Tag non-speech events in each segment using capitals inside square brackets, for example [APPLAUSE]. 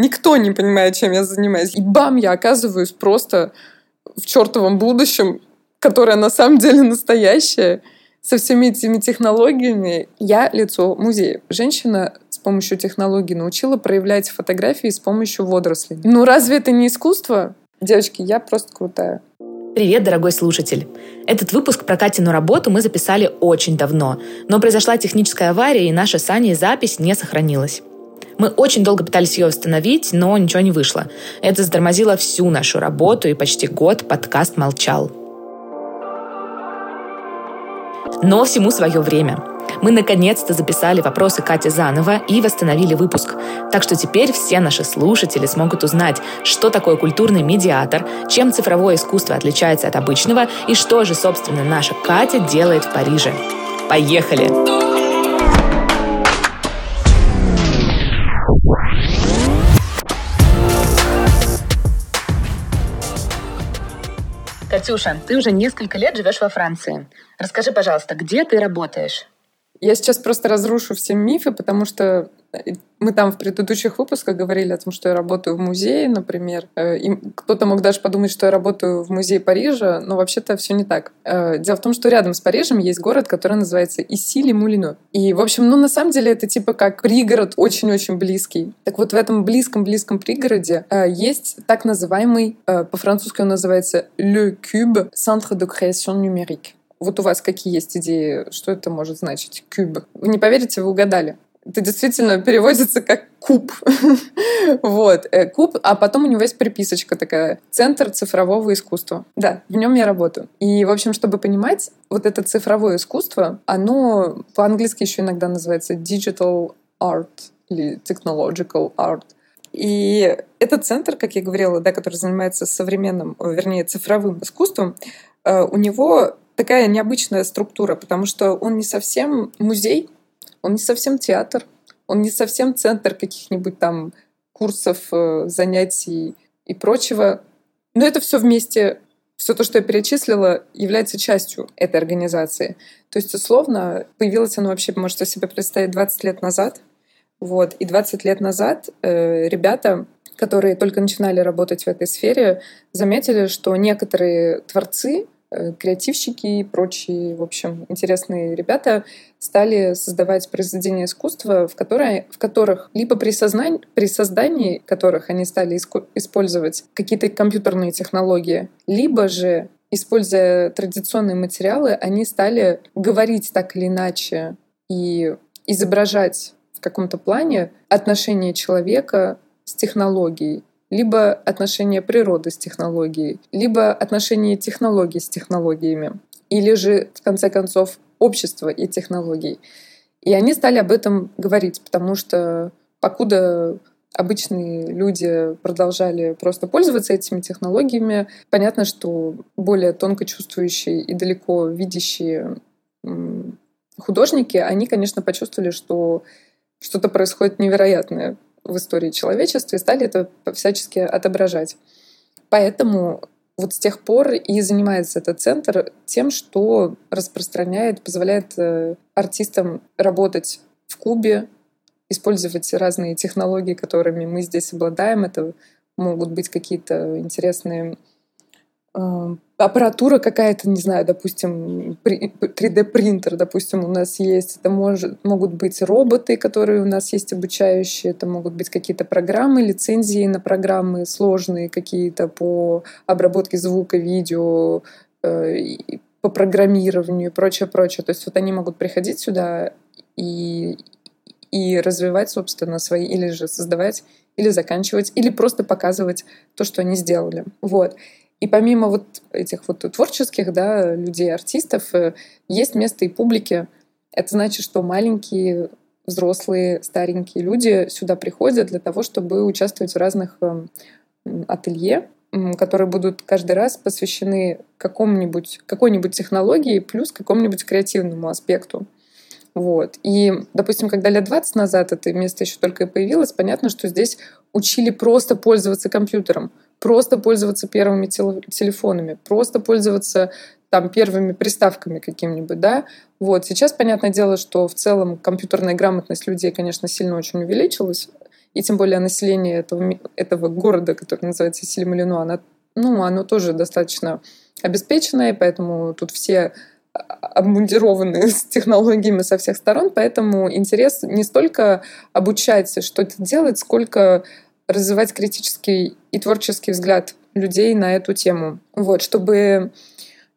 Никто не понимает, чем я занимаюсь. И бам, я оказываюсь просто в чертовом будущем, которое на самом деле настоящее, со всеми этими технологиями. Я лицо музея. Женщина с помощью технологий научила проявлять фотографии с помощью водорослей. Ну разве это не искусство? Девочки, я просто крутая. Привет, дорогой слушатель! Этот выпуск про Катину работу мы записали очень давно, но произошла техническая авария, и наша с Аней запись не сохранилась. Мы очень долго пытались ее восстановить, но ничего не вышло. Это затормозило всю нашу работу, и почти год подкаст молчал. Но всему свое время. Мы наконец-то записали вопросы Кати заново и восстановили выпуск. Так что теперь все наши слушатели смогут узнать, что такое культурный медиатор, чем цифровое искусство отличается от обычного и что же, собственно, наша Катя делает в Париже. Поехали! Катюша, ты уже несколько лет живешь во Франции. Расскажи, пожалуйста, где ты работаешь? Я сейчас просто разрушу все мифы, потому что э, мы там в предыдущих выпусках говорили о том, что я работаю в музее, например. Э, и кто-то мог даже подумать, что я работаю в музее Парижа, но вообще-то все не так. Э, дело в том, что рядом с Парижем есть город, который называется Исили-Мулино. И, в общем, ну, на самом деле это типа как пригород очень-очень близкий. Так вот, в этом близком-близком пригороде есть так называемый, по-французски он называется Le Cube, Centre de Création Numérique. Вот у вас какие есть идеи, что это может значить? Куб. Вы не поверите, вы угадали. Это действительно переводится как куб. [LAUGHS] вот, э, куб, а потом у него есть приписочка такая. Центр цифрового искусства. Да, в нем я работаю. И, в общем, чтобы понимать, вот это цифровое искусство, оно по-английски еще иногда называется digital art или technological art. И этот центр, как я говорила, да, который занимается современным, вернее, цифровым искусством, э, у него такая необычная структура, потому что он не совсем музей, он не совсем театр, он не совсем центр каких-нибудь там курсов, э, занятий и прочего. Но это все вместе, все то, что я перечислила, является частью этой организации. То есть, условно, появилось оно вообще, можете себе представить, 20 лет назад. Вот. И 20 лет назад э, ребята, которые только начинали работать в этой сфере, заметили, что некоторые творцы креативщики и прочие, в общем, интересные ребята стали создавать произведения искусства, в, которые, в которых либо при, сознании, при создании которых они стали иску, использовать какие-то компьютерные технологии, либо же, используя традиционные материалы, они стали говорить так или иначе и изображать в каком-то плане отношение человека с технологией либо отношение природы с технологией, либо отношение технологий с технологиями, или же, в конце концов, общества и технологий. И они стали об этом говорить, потому что покуда обычные люди продолжали просто пользоваться этими технологиями, понятно, что более тонко чувствующие и далеко видящие художники, они, конечно, почувствовали, что что-то происходит невероятное в истории человечества и стали это всячески отображать. Поэтому вот с тех пор и занимается этот центр тем, что распространяет, позволяет э, артистам работать в клубе, использовать разные технологии, которыми мы здесь обладаем. Это могут быть какие-то интересные аппаратура какая-то, не знаю, допустим, 3D-принтер, допустим, у нас есть, это может, могут быть роботы, которые у нас есть обучающие, это могут быть какие-то программы, лицензии на программы сложные какие-то по обработке звука, видео, э, по программированию и прочее, прочее. То есть вот они могут приходить сюда и, и развивать, собственно, свои, или же создавать, или заканчивать, или просто показывать то, что они сделали. Вот. И помимо вот этих вот творческих да, людей, артистов, э, есть место и публике. Это значит, что маленькие, взрослые, старенькие люди сюда приходят для того, чтобы участвовать в разных эм, ателье, которые будут каждый раз посвящены какому-нибудь, какой-нибудь технологии плюс какому-нибудь креативному аспекту. Вот. И, допустим, когда лет 20 назад это место еще только и появилось, понятно, что здесь учили просто пользоваться компьютером, просто пользоваться первыми телефонами, просто пользоваться там первыми приставками какими-нибудь, да. Вот. Сейчас, понятное дело, что в целом компьютерная грамотность людей, конечно, сильно очень увеличилась, и тем более население этого, этого города, который называется Сильмалино, оно, ну, оно тоже достаточно обеспеченное, поэтому тут все обмундированы [LAUGHS] с технологиями со всех сторон, поэтому интерес не столько обучать что-то делать, сколько развивать критический и творческий взгляд людей на эту тему. Вот, чтобы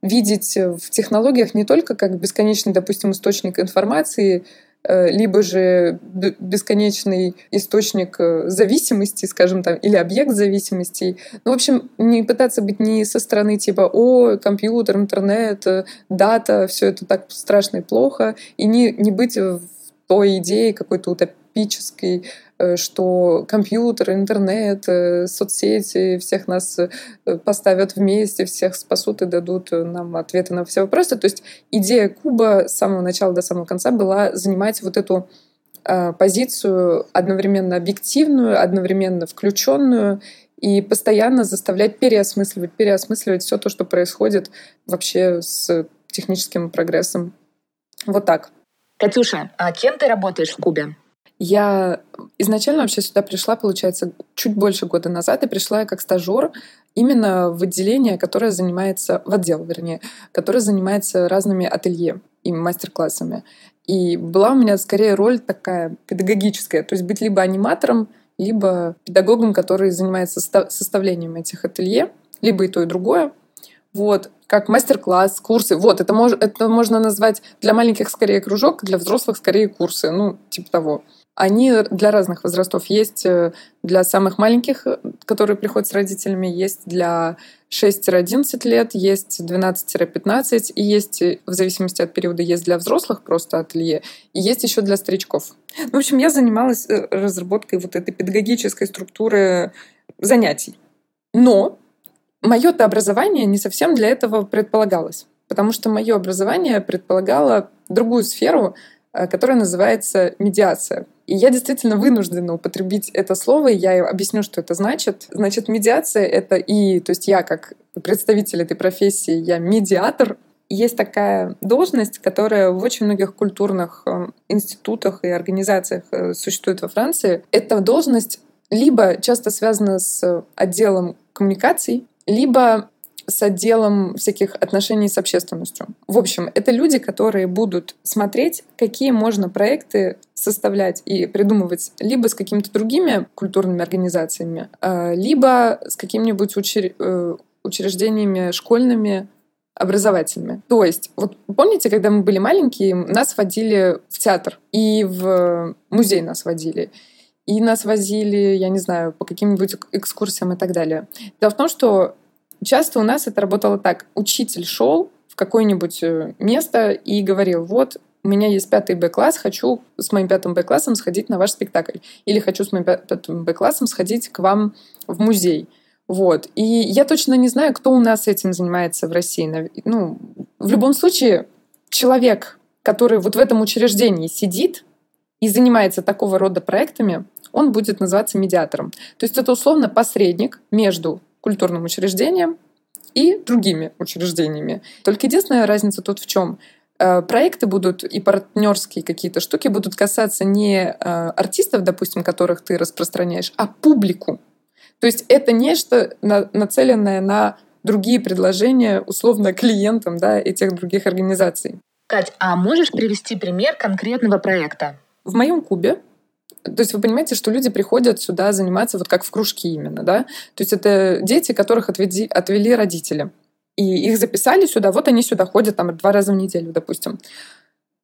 видеть в технологиях не только как бесконечный, допустим, источник информации, э, либо же бесконечный источник э, зависимости, скажем там, или объект зависимости. Ну, в общем, не пытаться быть не со стороны типа «О, компьютер, интернет, э, дата, все это так страшно и плохо», и не, не быть в той идее какой-то утопической, Э, что компьютер, интернет, э, соцсети всех нас э, поставят вместе, всех спасут и дадут нам ответы на все вопросы. То есть идея Куба с самого начала до самого конца была занимать вот эту позицию одновременно объективную, одновременно включенную и постоянно заставлять переосмысливать, переосмысливать все то, что происходит вообще с техническим прогрессом. Вот так. Катюша, а кем ты работаешь в Кубе? Я изначально вообще сюда пришла, получается, чуть больше года назад, и пришла я как стажер именно в отделение, которое занимается, в отдел, вернее, которое занимается разными ателье и мастер-классами. И была у меня скорее роль такая педагогическая, то есть быть либо аниматором, либо педагогом, который занимается составлением этих ателье, либо и то, и другое. Вот, как мастер-класс, курсы. Вот, это, мож, это можно назвать для маленьких скорее кружок, для взрослых скорее курсы, ну, типа того. Они для разных возрастов. Есть э, для самых маленьких, э, которые приходят с родителями, есть для 6-11 лет, есть 12-15, и есть, э, в зависимости от периода, есть для взрослых просто ателье, и есть еще для старичков. В общем, я занималась разработкой вот этой педагогической структуры занятий. Но мое образование не совсем для этого предполагалось, потому что мое образование предполагало другую сферу, которая называется медиация. И я действительно вынуждена употребить это слово, и я объясню, что это значит. Значит, медиация — это и... То есть я как представитель этой профессии, я медиатор, есть такая должность, которая в очень многих культурных э, институтах и организациях э, существует во Франции. Эта должность либо часто связана с отделом коммуникаций, либо с отделом всяких отношений с общественностью. В общем, это люди, которые будут смотреть, какие можно проекты составлять и придумывать либо с какими-то другими культурными организациями, а, либо с какими-нибудь учр... Э, учреждениями школьными, образовательными. То есть, вот помните, когда мы были маленькие, нас водили в театр и в музей нас водили. И нас возили, я не знаю, по каким-нибудь экскурсиям и так далее. Дело в том, что Часто у нас это работало так. Учитель шел в какое-нибудь э, место и говорил, вот, у меня есть пятый Б-класс, хочу с моим пятым Б-классом сходить на ваш спектакль. Или хочу с моим пятым Б-классом сходить к вам в музей. Вот. И я точно не знаю, кто у нас этим занимается в России. Ну, в любом случае, человек, который вот в этом учреждении сидит и занимается такого рода проектами, он будет называться медиатором. То есть это условно посредник между культурным учреждениям и другими учреждениями. Только единственная разница тут в чем? Э, проекты будут и партнерские какие-то штуки будут касаться не э, артистов, допустим, которых ты распространяешь, а публику. То есть это нечто нацеленное на другие предложения, условно, клиентам да, этих других организаций. Кать, а можешь привести пример конкретного проекта? В моем кубе то есть вы понимаете, что люди приходят сюда заниматься вот как в кружки именно, да? То есть это дети, которых отведи, отвели родители. И их записали сюда, вот они сюда ходят там два раза в неделю, допустим.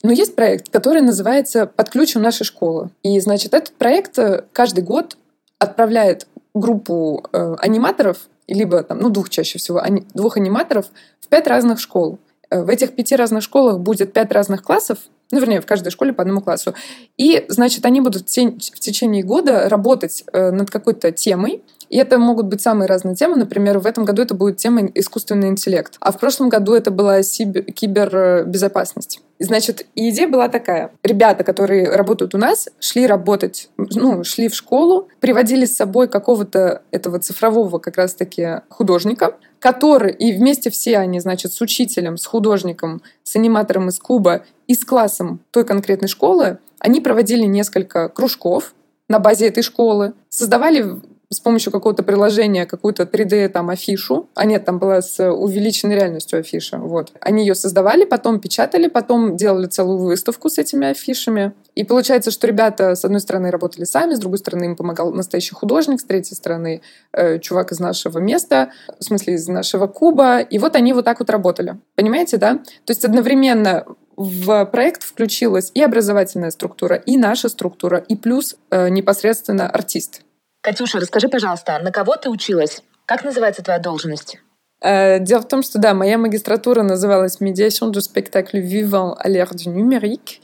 Но есть проект, который называется «Под ключом нашей школы». И, значит, этот проект э, каждый год отправляет группу э, аниматоров, либо там, ну, двух чаще всего, ани, двух аниматоров в пять разных школ. Э, в этих пяти разных школах будет пять разных классов, ну, вернее, в каждой школе по одному классу. И, значит, они будут в течение года работать э, над какой-то темой, и это могут быть самые разные темы. Например, в этом году это будет тема искусственный интеллект. А в прошлом году это была кибербезопасность. Значит, идея была такая. Ребята, которые работают у нас, шли работать, ну, шли в школу, приводили с собой какого-то этого цифрового как раз-таки художника, который, и вместе все они, значит, с учителем, с художником, с аниматором из Куба и с классом той конкретной школы, они проводили несколько кружков, на базе этой школы, создавали с помощью какого-то приложения какую-то 3D там афишу, а нет, там была с увеличенной реальностью афиша, вот. Они ее создавали, потом печатали, потом делали целую выставку с этими афишами. И получается, что ребята, с одной стороны, работали сами, с другой стороны, им помогал настоящий художник, с третьей стороны, э, чувак из нашего места, в смысле, из нашего куба. И вот они вот так вот работали. Понимаете, да? То есть одновременно в проект включилась и образовательная структура, и наша структура, и плюс э, непосредственно артист. Катюша, расскажи, пожалуйста, на кого ты училась? Как называется твоя должность? Э, дело в том, что да, моя магистратура называлась «Médiation du spectacle vivant à l'ère du numérique»,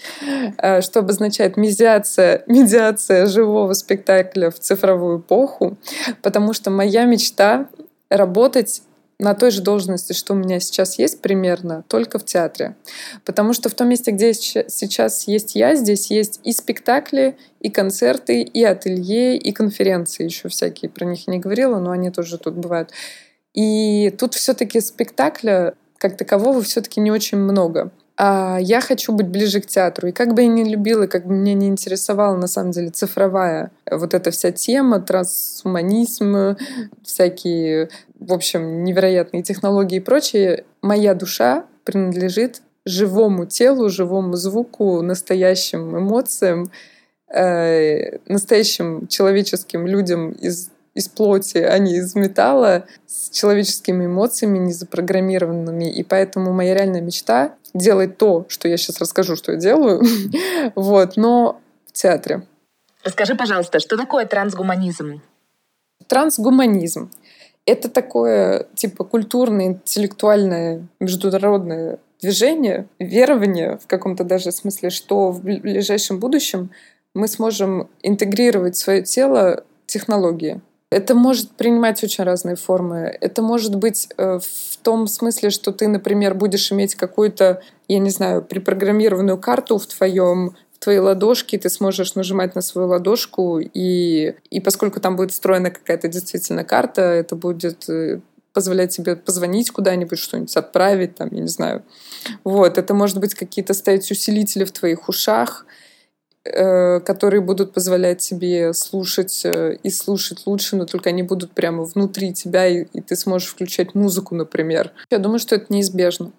э, что обозначает медиация, [LAUGHS] медиация живого спектакля в цифровую эпоху, потому что моя мечта — работать на той же должности, что у меня сейчас есть примерно, только в театре. Потому что в том месте, где сейчас есть я, здесь есть и спектакли, и концерты, и ателье, и конференции еще всякие. Про них не говорила, но они тоже тут бывают. И тут все-таки спектакля как такового все-таки не очень много а я хочу быть ближе к театру. И как бы я не любила, как бы меня не интересовала на самом деле цифровая вот эта вся тема, трансгуманизм, всякие, в общем, невероятные технологии и прочее, моя душа принадлежит живому телу, живому звуку, настоящим эмоциям, э, настоящим человеческим людям из из плоти, а не из металла, с человеческими эмоциями, не запрограммированными. И поэтому моя реальная мечта — делать то, что я сейчас расскажу, что я делаю, [LAUGHS] вот, но в театре. Расскажи, пожалуйста, что такое трансгуманизм? Трансгуманизм — это такое, типа, культурное, интеллектуальное, международное движение, верование в каком-то даже смысле, что в ближайшем будущем мы сможем интегрировать в свое тело технологии. Это может принимать очень разные формы. Это может быть э, в том смысле, что ты, например, будешь иметь какую-то, я не знаю, препрограммированную карту в твоем в твоей ладошке, ты сможешь нажимать на свою ладошку, и, и поскольку там будет встроена какая-то действительно карта, это будет э, позволять тебе позвонить куда-нибудь, что-нибудь отправить, там, я не знаю. Вот, это может быть какие-то стоять усилители в твоих ушах, которые будут позволять тебе слушать э, и слушать лучше, но только они будут прямо внутри тебя, и, и ты сможешь включать музыку, например. Я думаю, что это неизбежно.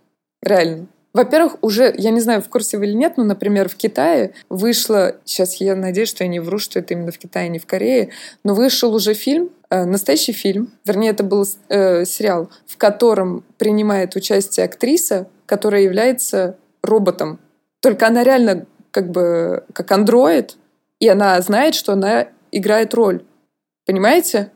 Реально. Во-первых, уже, я не знаю, в курсе вы или нет, но, например, в Китае вышло, сейчас я надеюсь, что я не вру, что это именно в Китае, не в Корее, но вышел уже фильм, э, настоящий фильм, вернее, это был э, сериал, в котором принимает участие актриса, которая является роботом. Только она реально как бы как андроид, и она знает, что она играет роль. Понимаете?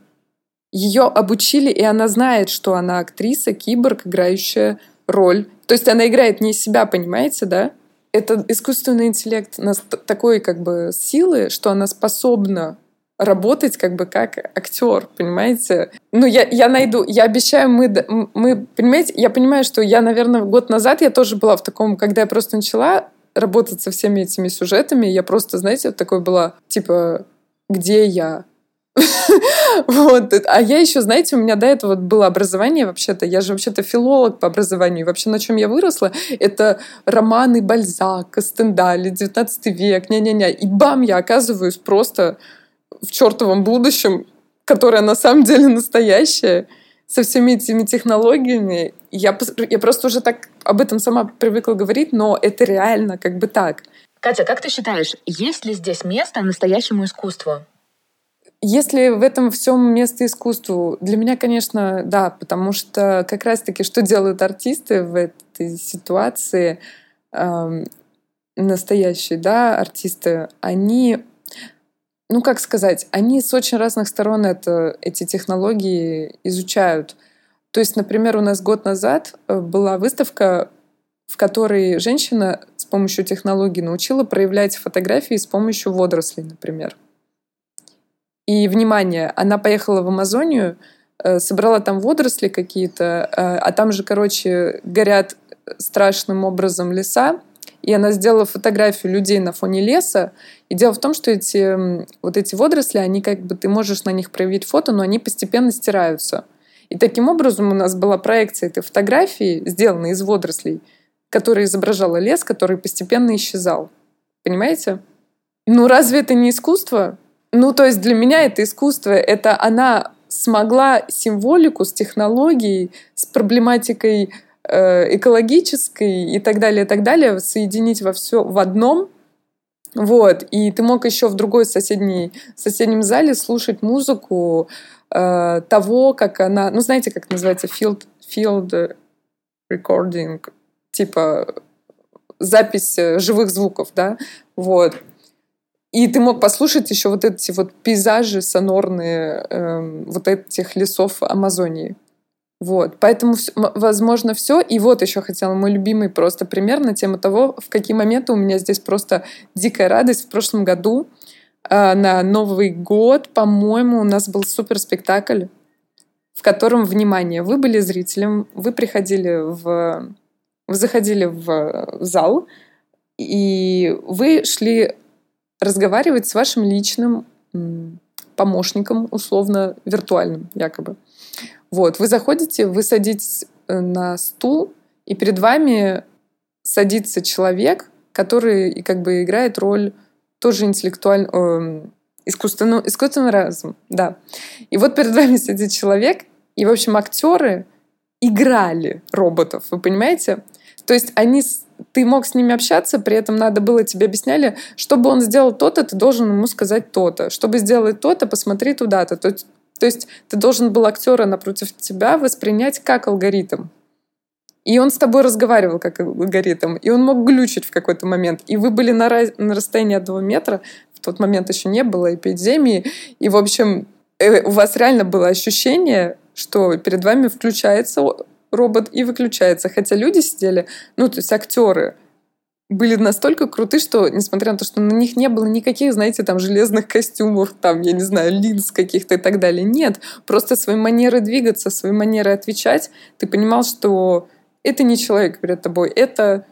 Ее обучили, и она знает, что она актриса, киборг, играющая роль. То есть она играет не себя, понимаете, да? Это искусственный интеллект нас такой как бы силы, что она способна работать как бы как актер, понимаете? Ну, я, я найду, я обещаю, мы, мы, понимаете, я понимаю, что я, наверное, год назад я тоже была в таком, когда я просто начала работать со всеми этими сюжетами, я просто, знаете, вот такой была, типа, где я? [LAUGHS] вот. А я еще, знаете, у меня до этого было образование вообще-то. Я же вообще-то филолог по образованию. И вообще, на чем я выросла, это романы Бальзака, Стендаля, 19 век, ня-ня-ня. И бам, я оказываюсь просто в чертовом будущем, которое на самом деле настоящее со всеми этими технологиями. Я, я просто уже так об этом сама привыкла говорить, но это реально как бы так. Катя, как ты считаешь, есть ли здесь место настоящему искусству? Если в этом всем место искусству, для меня, конечно, да, потому что как раз-таки что делают артисты в этой ситуации, э, настоящие, да, артисты, они ну как сказать, они с очень разных сторон это, эти технологии изучают. То есть, например, у нас год назад э, была выставка, в которой женщина с помощью технологий научила проявлять фотографии с помощью водорослей, например. И, внимание, она поехала в Амазонию, э, собрала там водоросли какие-то, э, а там же, короче, горят страшным образом леса, и она сделала фотографию людей на фоне леса. И дело в том, что эти, вот эти водоросли, они как бы, ты можешь на них проявить фото, но они постепенно стираются. И таким образом у нас была проекция этой фотографии, сделанной из водорослей, которая изображала лес, который постепенно исчезал. Понимаете? Ну разве это не искусство? Ну, то есть для меня это искусство, это она смогла символику с технологией, с проблематикой э, экологической и так далее, и так далее соединить во все в одном. Вот. И ты мог еще в другой соседней, соседнем зале слушать музыку э, того, как она... Ну, знаете, как называется? Field, field recording. Типа запись живых звуков, да? Вот. И ты мог послушать еще вот эти вот пейзажи сонорные э, вот этих лесов Амазонии. Вот, поэтому, возможно, все. И вот еще хотела мой любимый просто пример на тему того, в какие моменты у меня здесь просто дикая радость. В прошлом году э, на Новый год, по-моему, у нас был супер спектакль, в котором, внимание, вы были зрителем, вы приходили в... Вы заходили в зал, и вы шли разговаривать с вашим личным помощником, условно виртуальным якобы. Вот, вы заходите, вы садитесь э, на стул, и перед вами садится человек, который как бы играет роль тоже интеллектуально, э, искусственного, искусственного разума, да. И вот перед вами сидит человек, и, в общем, актеры играли роботов, вы понимаете? То есть они ты мог с ними общаться, при этом надо было тебе объясняли, чтобы он сделал то-то, ты должен ему сказать то-то. Чтобы сделать то-то, посмотри туда-то. То, то есть ты должен был актера напротив тебя воспринять как алгоритм. И он с тобой разговаривал как алгоритм, и он мог глючить в какой-то момент. И вы были на, раз... на расстоянии одного метра, в тот момент еще не было эпидемии, и, в общем, э, у вас реально было ощущение, что перед вами включается робот и выключается. Хотя люди сидели, ну, то есть актеры, были настолько круты, что, несмотря на то, что на них не было никаких, знаете, там, железных костюмов, там, я не знаю, линз каких-то и так далее. Нет. Просто своей манеры двигаться, своей манеры отвечать, ты понимал, что это не человек перед тобой, это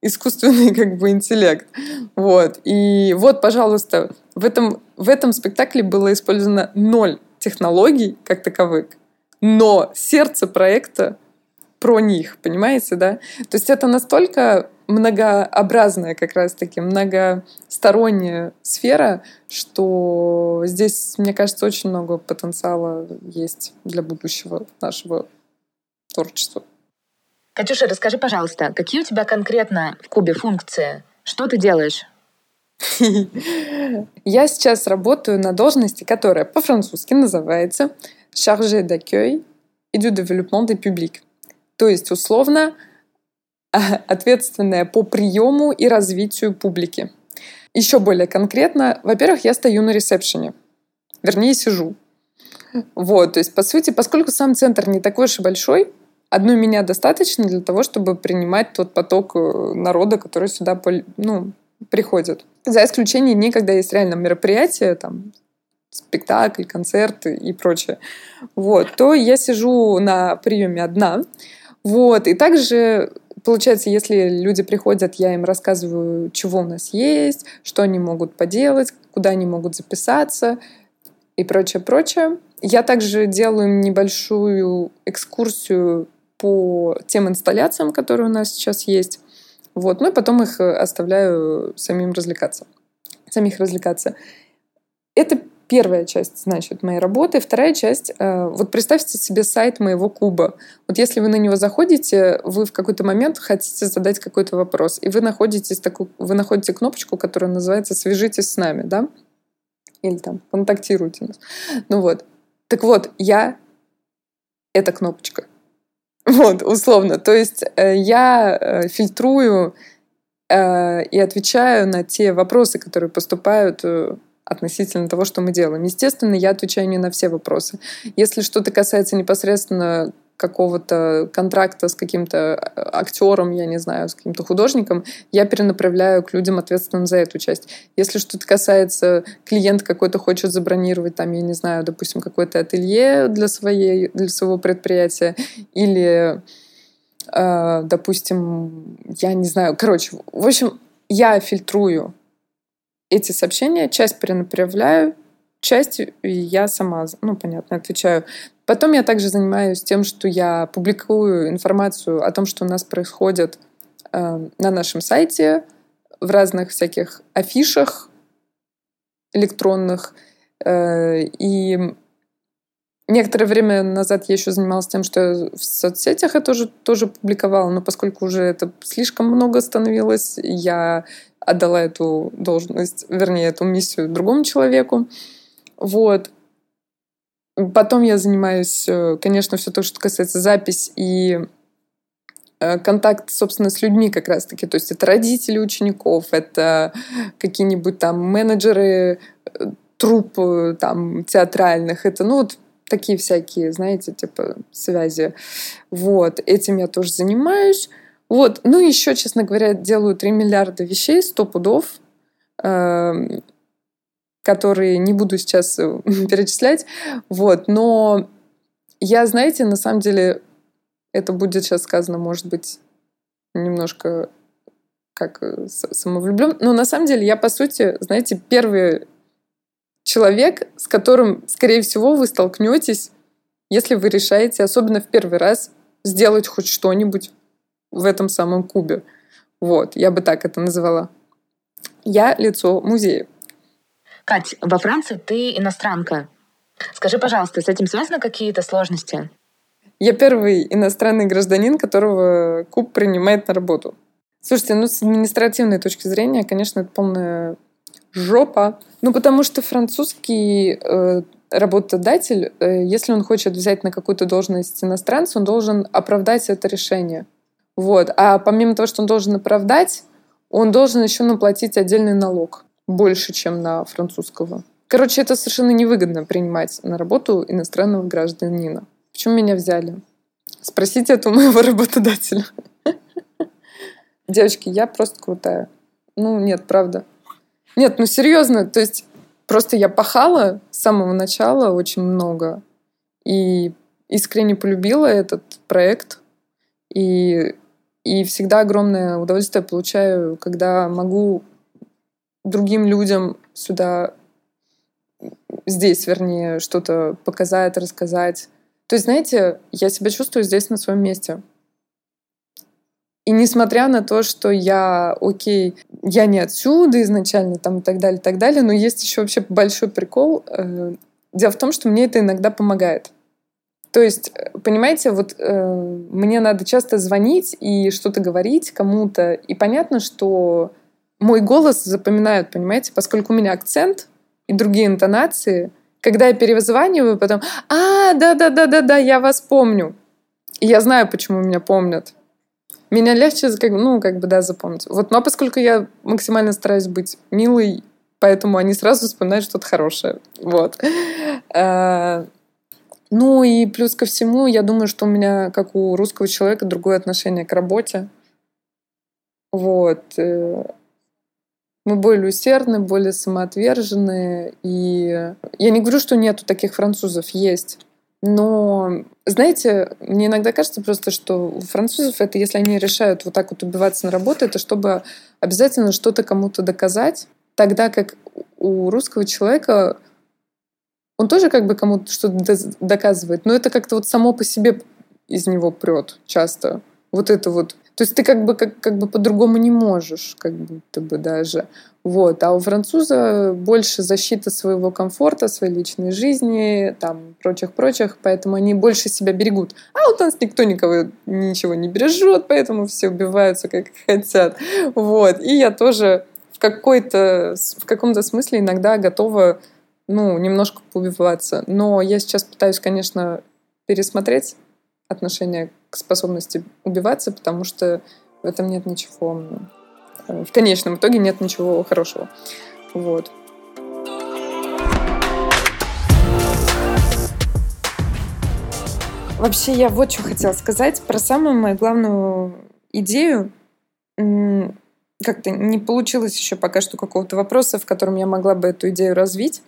искусственный [LAUGHS] как бы интеллект. Вот. И вот, пожалуйста, в этом, в этом спектакле было использовано ноль технологий как таковых, но сердце проекта про них, понимаете, да? То есть это настолько многообразная как раз-таки, многосторонняя сфера, что здесь, мне кажется, очень много потенциала есть для будущего нашего творчества. Катюша, расскажи, пожалуйста, какие у тебя конкретно в Кубе функции? Что ты делаешь? [LAUGHS] Я сейчас работаю на должности, которая по-французски называется «chargé d'accueil et du développement des publics». То есть, условно, [LAUGHS] ответственная по приему и развитию публики. Еще более конкретно, во-первых, я стою на ресепшене. Вернее, сижу. Вот, то есть, по сути, поскольку сам центр не такой уж и большой, одной меня достаточно для того, чтобы принимать тот поток э, народа, который сюда ну, приходит. За исключением дней, когда есть реально мероприятие, там, спектакль, концерты и прочее. Вот, то я сижу на приеме одна, вот. И также Получается, если люди приходят, я им рассказываю, чего у нас есть, что они могут поделать, куда они могут записаться и прочее, прочее. Я также делаю небольшую экскурсию по тем инсталляциям, которые у нас сейчас есть. Вот. Ну и потом их оставляю самим развлекаться. Самих развлекаться. Это первая часть, значит, моей работы. Вторая часть, э, вот представьте себе сайт моего куба. Вот если вы на него заходите, вы в какой-то момент хотите задать какой-то вопрос, и вы находите, такую, вы находите кнопочку, которая называется «Свяжитесь с нами», да? Или там «Контактируйте нас». Ну вот. Так вот, я — эта кнопочка. [LAUGHS] Вот, условно. То есть э, я э, фильтрую и отвечаю на те вопросы, которые поступают относительно того, что мы делаем. Естественно, я отвечаю не на все вопросы. Если что-то касается непосредственно какого-то контракта с каким-то э, актером, я не знаю, с каким-то художником, я перенаправляю к людям, ответственным за эту часть. Если что-то касается, клиент какой-то хочет забронировать, там, я не знаю, допустим, какое-то ателье для, своей, для своего предприятия, или, э, допустим, я не знаю, короче, в общем, я фильтрую эти сообщения, часть перенаправляю, часть я сама, ну, понятно, отвечаю. Потом я также занимаюсь тем, что я публикую информацию о том, что у нас происходит э, на нашем сайте, в разных всяких афишах электронных, Э, и некоторое время назад я еще занималась тем, что я в соцсетях это тоже, тоже публиковала, но поскольку уже это слишком много становилось, я отдала эту должность, вернее, эту миссию другому человеку. Вот. Потом я занимаюсь, э, конечно, все то, что касается запись и э, контакт, собственно, с людьми как раз-таки. То есть это родители учеников, это какие-нибудь там менеджеры э, труп там театральных. Это, ну, вот такие всякие, знаете, типа связи. Вот, этим я тоже занимаюсь. Вот, ну еще, честно говоря, делаю 3 миллиарда вещей, 100 пудов. Эм, которые не буду сейчас э, [LAUGHS] перечислять. Вот. Но я, знаете, на самом деле, это будет сейчас сказано, может быть, немножко как э, самовлюблен. Но на самом деле я, по сути, знаете, первый человек, с которым, скорее всего, вы столкнетесь, если вы решаете, особенно в первый раз, сделать хоть что-нибудь в этом самом кубе. Вот, я бы так это назвала. Я лицо музея. Кать, во Франции ты иностранка. Скажи, пожалуйста, с этим связаны какие-то сложности? Я первый иностранный гражданин, которого Куб принимает на работу. Слушайте, ну с административной точки зрения, конечно, это полная жопа. Ну, потому что французский э, работодатель, э, если он хочет взять на какую-то должность иностранца, он должен оправдать это решение. Вот. А помимо того, что он должен оправдать, он должен еще наплатить отдельный налог больше, чем на французского. Короче, это совершенно невыгодно принимать на работу иностранного гражданина. Почему меня взяли? Спросите это у моего [LAUGHS] работодателя. Девочки, я просто крутая. Ну, нет, правда. Нет, ну серьезно, то есть просто я пахала с самого начала очень много и искренне полюбила этот проект. И, и всегда огромное удовольствие получаю, когда могу другим людям сюда, здесь, вернее, что-то показать, рассказать. То есть, знаете, я себя чувствую здесь на своем месте. И несмотря на то, что я, окей, я не отсюда изначально, там и так далее, и так далее, но есть еще вообще большой прикол. Э, дело в том, что мне это иногда помогает. То есть, понимаете, вот э, мне надо часто звонить и что-то говорить кому-то, и понятно, что мой голос запоминают, понимаете, поскольку у меня акцент и другие интонации, когда я перезваниваю, потом, а, да-да-да-да-да, я вас помню. И я знаю, почему меня помнят. Меня легче, ну, как бы, да, запомнить. Вот, но поскольку я максимально стараюсь быть милой, поэтому они сразу вспоминают что-то хорошее. Вот. Э, ну и плюс ко всему, я думаю, что у меня, как у русского человека, другое отношение к работе. Вот. Э, мы более усердны, более самоотверженные. И я не говорю, что нету таких французов, есть. Но, знаете, мне иногда кажется просто, что у французов это, если они решают вот так вот убиваться на работу, это чтобы обязательно что-то кому-то доказать, тогда как у русского человека он тоже как бы кому-то что-то доказывает, но это как-то вот само по себе из него прет часто. Вот это вот то есть ты как бы, как, как бы по-другому не можешь, как будто бы даже. Вот. А у француза больше защита своего комфорта, своей личной жизни, там, прочих-прочих, поэтому они больше себя берегут. А у нас никто никого ничего не бережет, поэтому все убиваются, как хотят. Вот. И я тоже в, какой-то, в каком-то смысле иногда готова ну, немножко поубиваться. Но я сейчас пытаюсь, конечно, пересмотреть отношение к способности убиваться, потому что в этом нет ничего... В конечном итоге нет ничего хорошего. Вот. Вообще, я вот что хотела сказать про самую мою главную идею. Как-то не получилось еще пока что какого-то вопроса, в котором я могла бы эту идею развить.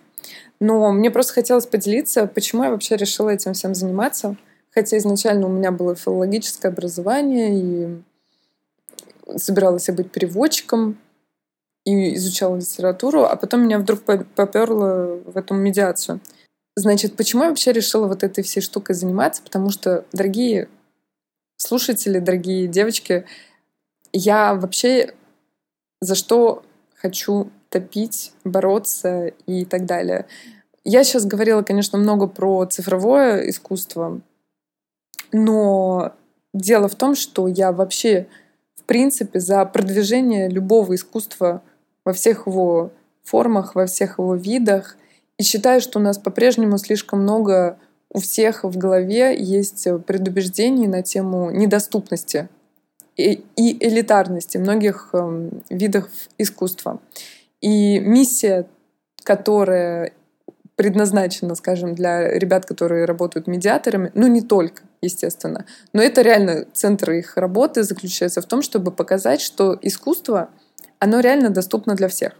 Но мне просто хотелось поделиться, почему я вообще решила этим всем заниматься. Хотя изначально у меня было филологическое образование, и собиралась я быть переводчиком, и изучала литературу, а потом меня вдруг поперло в эту медиацию. Значит, почему я вообще решила вот этой всей штукой заниматься? Потому что, дорогие слушатели, дорогие девочки, я вообще за что хочу топить, бороться и так далее. Я сейчас говорила, конечно, много про цифровое искусство, но дело в том, что я вообще, в принципе, за продвижение любого искусства во всех его формах, во всех его видах. И считаю, что у нас по-прежнему слишком много у всех в голове есть предубеждений на тему недоступности и, элитарности многих эм, видов искусства. И миссия, которая предназначена, скажем, для ребят, которые работают медиаторами, ну не только, естественно, но это реально центр их работы заключается в том, чтобы показать, что искусство, оно реально доступно для всех.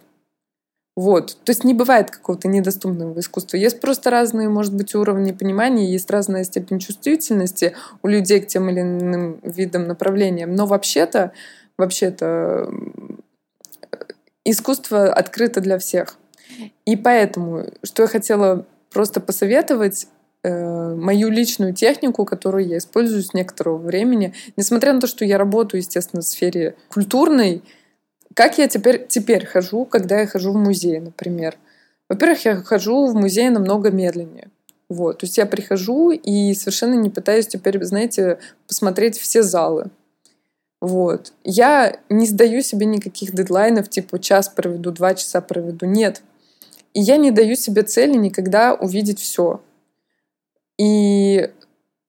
Вот. То есть не бывает какого-то недоступного искусства. Есть просто разные, может быть, уровни понимания, есть разная степень чувствительности у людей к тем или иным видам направлениям. Но вообще-то, вообще-то искусство открыто для всех. И поэтому, что я хотела просто посоветовать, э, мою личную технику, которую я использую с некоторого времени, несмотря на то, что я работаю, естественно, в сфере культурной, как я теперь, теперь хожу, когда я хожу в музей, например? Во-первых, я хожу в музей намного медленнее. Вот. То есть я прихожу и совершенно не пытаюсь теперь, знаете, посмотреть все залы. Вот. Я не сдаю себе никаких дедлайнов, типа час проведу, два часа проведу. Нет. И я не даю себе цели никогда увидеть все. И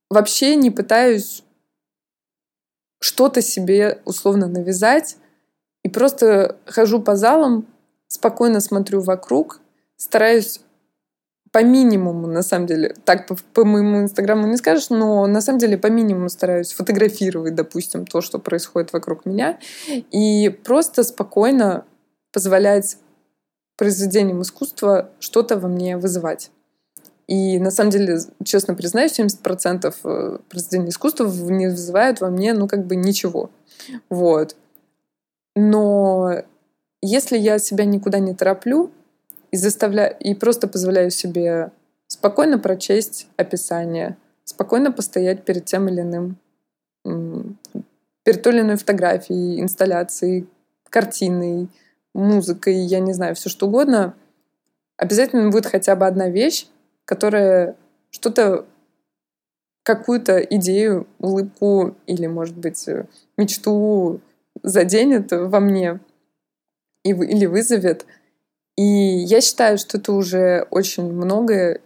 вообще не пытаюсь что-то себе условно навязать. И просто хожу по залам, спокойно смотрю вокруг, стараюсь по минимуму, на самом деле, так по, по моему инстаграму не скажешь, но на самом деле по минимуму стараюсь фотографировать, допустим, то, что происходит вокруг меня, и просто спокойно позволять произведениям искусства что-то во мне вызывать. И на самом деле, честно признаюсь, 70% э, произведений искусства не вызывают во мне, ну, как бы ничего. Вот. Но если я себя никуда не тороплю, и заставляю, и просто позволяю себе спокойно прочесть описание, спокойно постоять перед тем или иным, перед той или иной фотографией, инсталляцией, картиной, музыкой, я не знаю, все что угодно, обязательно будет хотя бы одна вещь, которая что-то, какую-то идею, улыбку или, может быть, мечту заденет во мне и, или вызовет — и я считаю, что это уже очень многое,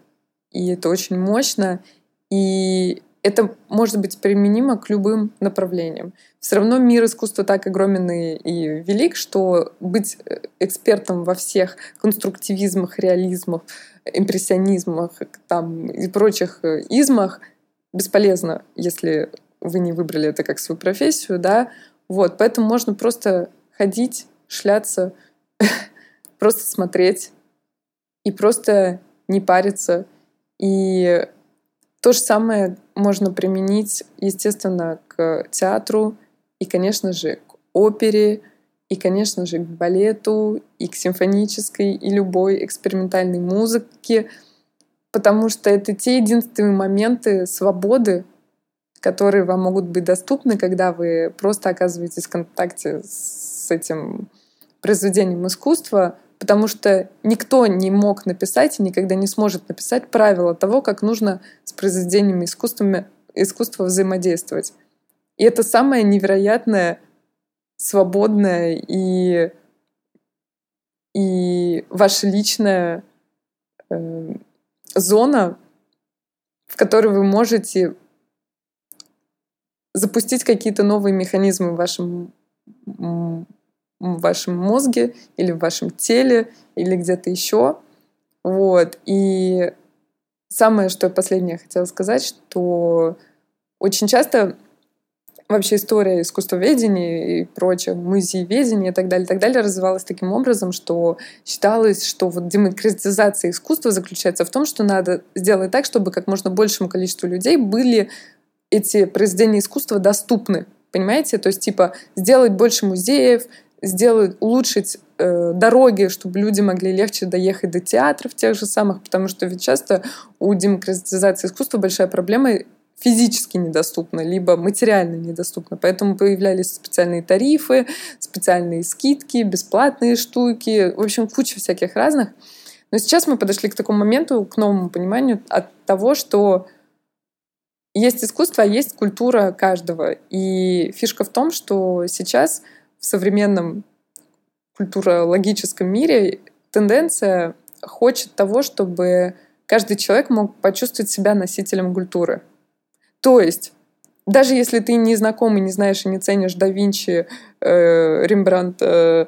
и это очень мощно, и это может быть применимо к любым направлениям. Все равно мир искусства так огромен и велик, что быть э, экспертом во всех конструктивизмах, реализмах, импрессионизмах там, и прочих э, измах бесполезно, если вы не выбрали это как свою профессию, да, вот, поэтому можно просто ходить, шляться, [LAUGHS] просто смотреть и просто не париться. И то же самое можно применить, естественно, к театру и, конечно же, к опере, и, конечно же, к балету, и к симфонической, и любой экспериментальной музыке, потому что это те единственные моменты свободы, которые вам могут быть доступны, когда вы просто оказываетесь в контакте с этим произведением искусства, потому что никто не мог написать и никогда не сможет написать правила того, как нужно с произведениями искусствами, искусства взаимодействовать. И это самое невероятное, свободное и, и ваша личная э, зона, в которой вы можете запустить какие-то новые механизмы в вашем в вашем мозге или в вашем теле или где-то еще. Вот. И самое, что последнее хотела сказать, что очень часто вообще история искусствоведения и прочее, музееведения и так далее, и так далее развивалась таким образом, что считалось, что вот демократизация искусства заключается в том, что надо сделать так, чтобы как можно большему количеству людей были эти произведения искусства доступны. Понимаете? То есть, типа, сделать больше музеев, сделать, улучшить э, дороги, чтобы люди могли легче доехать до театров тех же самых, потому что ведь часто у демократизации искусства большая проблема физически недоступна, либо материально недоступна. Поэтому появлялись специальные тарифы, специальные скидки, бесплатные штуки, в общем, куча всяких разных. Но сейчас мы подошли к такому моменту, к новому пониманию от того, что есть искусство, а есть культура каждого. И фишка в том, что сейчас в современном культурологическом мире тенденция хочет того, чтобы каждый человек мог почувствовать себя носителем культуры. То есть, даже если ты не знаком и не знаешь и не ценишь да Винчи, э, Рембрандт, э,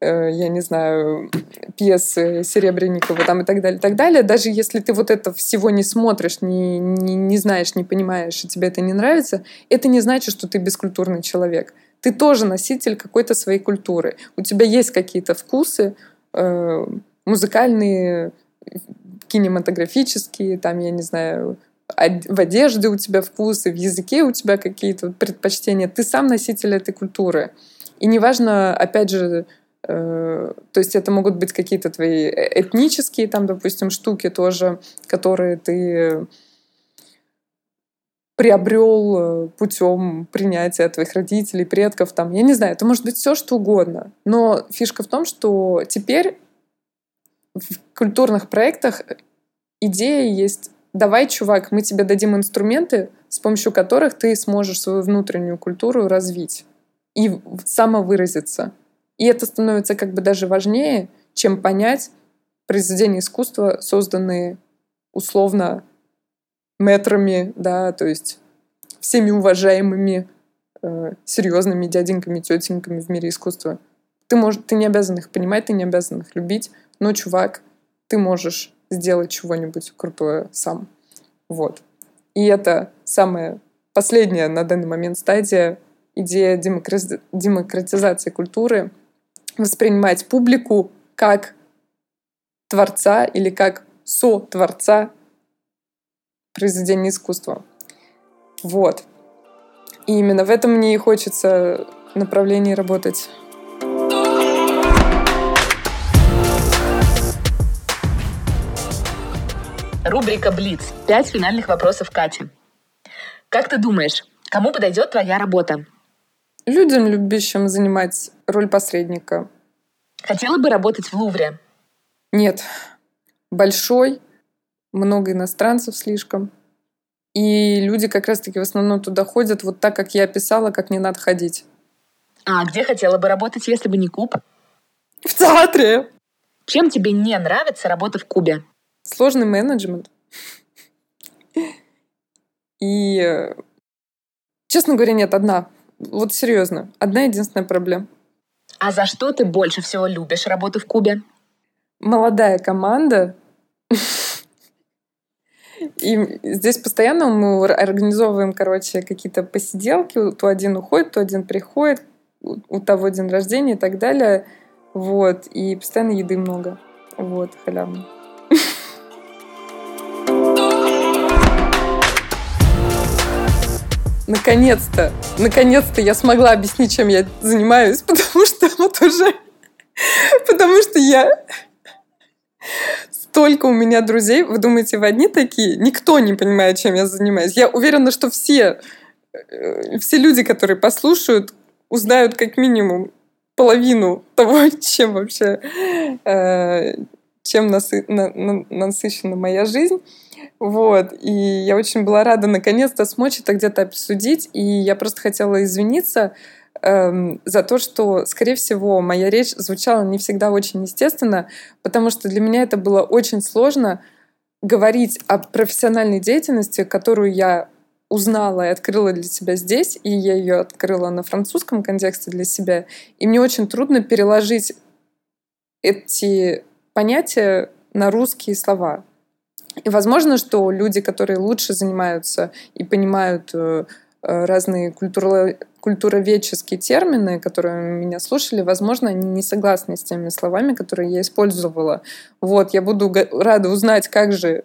э, я не знаю, пьесы Серебренникова там и так далее, так далее, даже если ты вот это всего не смотришь, не, не, не знаешь, не понимаешь, и тебе это не нравится, это не значит, что ты бескультурный человек. Ты тоже носитель какой-то своей культуры. У тебя есть какие-то вкусы, э, музыкальные, кинематографические, там, я не знаю, в одежде у тебя вкусы, в языке у тебя какие-то предпочтения. Ты сам носитель этой культуры. И неважно, опять же, э, то есть это могут быть какие-то твои э, этнические, там, допустим, штуки тоже, которые ты приобрел э, путем принятия твоих родителей, предков, там, я не знаю, это может быть все что угодно. Но фишка в том, что теперь в культурных проектах идея есть давай, чувак, мы тебе дадим инструменты, с помощью которых ты сможешь свою внутреннюю культуру развить и самовыразиться. И это становится как бы даже важнее, чем понять произведения искусства, созданные условно метрами, да, то есть всеми уважаемыми э, серьезными дяденьками, тетеньками в мире искусства. Ты, можешь, ты не обязан их понимать, ты не обязан их любить, но, чувак, ты можешь сделать чего-нибудь крутое сам. Вот. И это самая последняя на данный момент стадия идея демократизации культуры, воспринимать публику как творца или как со-творца произведения искусства. Вот. И именно в этом мне и хочется направлении работать. Рубрика «Блиц». Пять финальных вопросов Кати. Как ты думаешь, кому подойдет твоя работа? Людям, любящим занимать роль посредника. Хотела бы работать в Лувре? Нет. Большой, много иностранцев слишком. И люди как раз-таки в основном туда ходят вот так, как я описала, как не надо ходить. А где хотела бы работать, если бы не Куб? В театре. Чем тебе не нравится работа в Кубе? Сложный менеджмент. И, честно говоря, нет, одна. Вот серьезно, одна единственная проблема. А за что ты больше всего любишь работу в Кубе? Молодая команда. И здесь постоянно мы организовываем, короче, какие-то посиделки. То один уходит, то один приходит, у того день рождения и так далее. Вот. И постоянно еды много. Вот, халявно. [LAUGHS] наконец-то, наконец-то я смогла объяснить, чем я занимаюсь, [LAUGHS] потому что вот уже, [LAUGHS] потому что я столько у меня друзей, вы думаете, вы одни такие? Никто не понимает, чем я занимаюсь. Я уверена, что все, э, все люди, которые послушают, узнают как минимум половину [LAUGHS] того, чем вообще, э, чем насы, на, на, насыщена моя жизнь. Вот. И я очень была рада наконец-то смочь это где-то обсудить. И я просто хотела извиниться эм, за то, что, скорее всего, моя речь звучала не всегда очень естественно, потому что для меня это было очень сложно говорить о профессиональной деятельности, которую я узнала и открыла для себя здесь, и я ее открыла на французском контексте для себя. И мне очень трудно переложить эти понятия на русские слова. И возможно, что люди, которые лучше занимаются и понимают э, э, разные культуро культуроведческие термины, которые меня слушали, возможно, они не согласны с теми словами, которые я использовала. Вот, я буду рада узнать, как же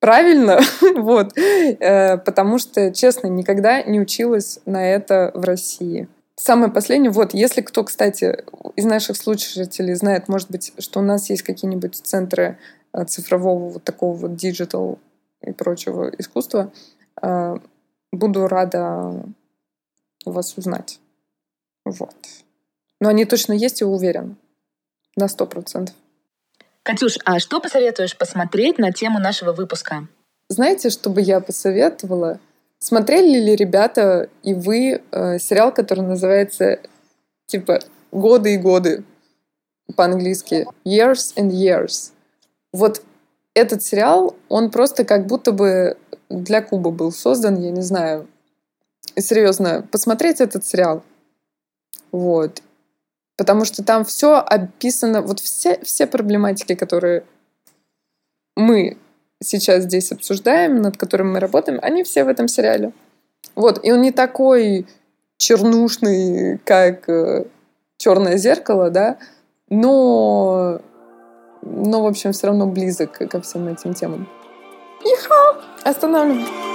правильно, [LAUGHS] вот, э, потому что, честно, никогда не училась на это в России. Самое последнее, вот, если кто, кстати, из наших слушателей знает, может быть, что у нас есть какие-нибудь центры Э, цифрового вот такого вот digital и прочего искусства, э, буду рада вас узнать. Вот. Но они точно есть, и уверен. На сто процентов. Катюш, а что посоветуешь посмотреть на тему нашего выпуска? Знаете, что бы я посоветовала? Смотрели ли ребята и вы э, сериал, который называется типа «Годы и годы» по-английски «Years and Years»? Вот этот сериал, он просто как будто бы для Куба был создан, я не знаю. Серьезно, посмотреть этот сериал. Вот. Потому что там все описано, вот все, все проблематики, которые мы сейчас здесь обсуждаем, над которыми мы работаем, они все в этом сериале. Вот, и он не такой чернушный, как э, черное зеркало, да, но, но, в общем, все равно близок ко всем этим темам. Иха! Останавливаем.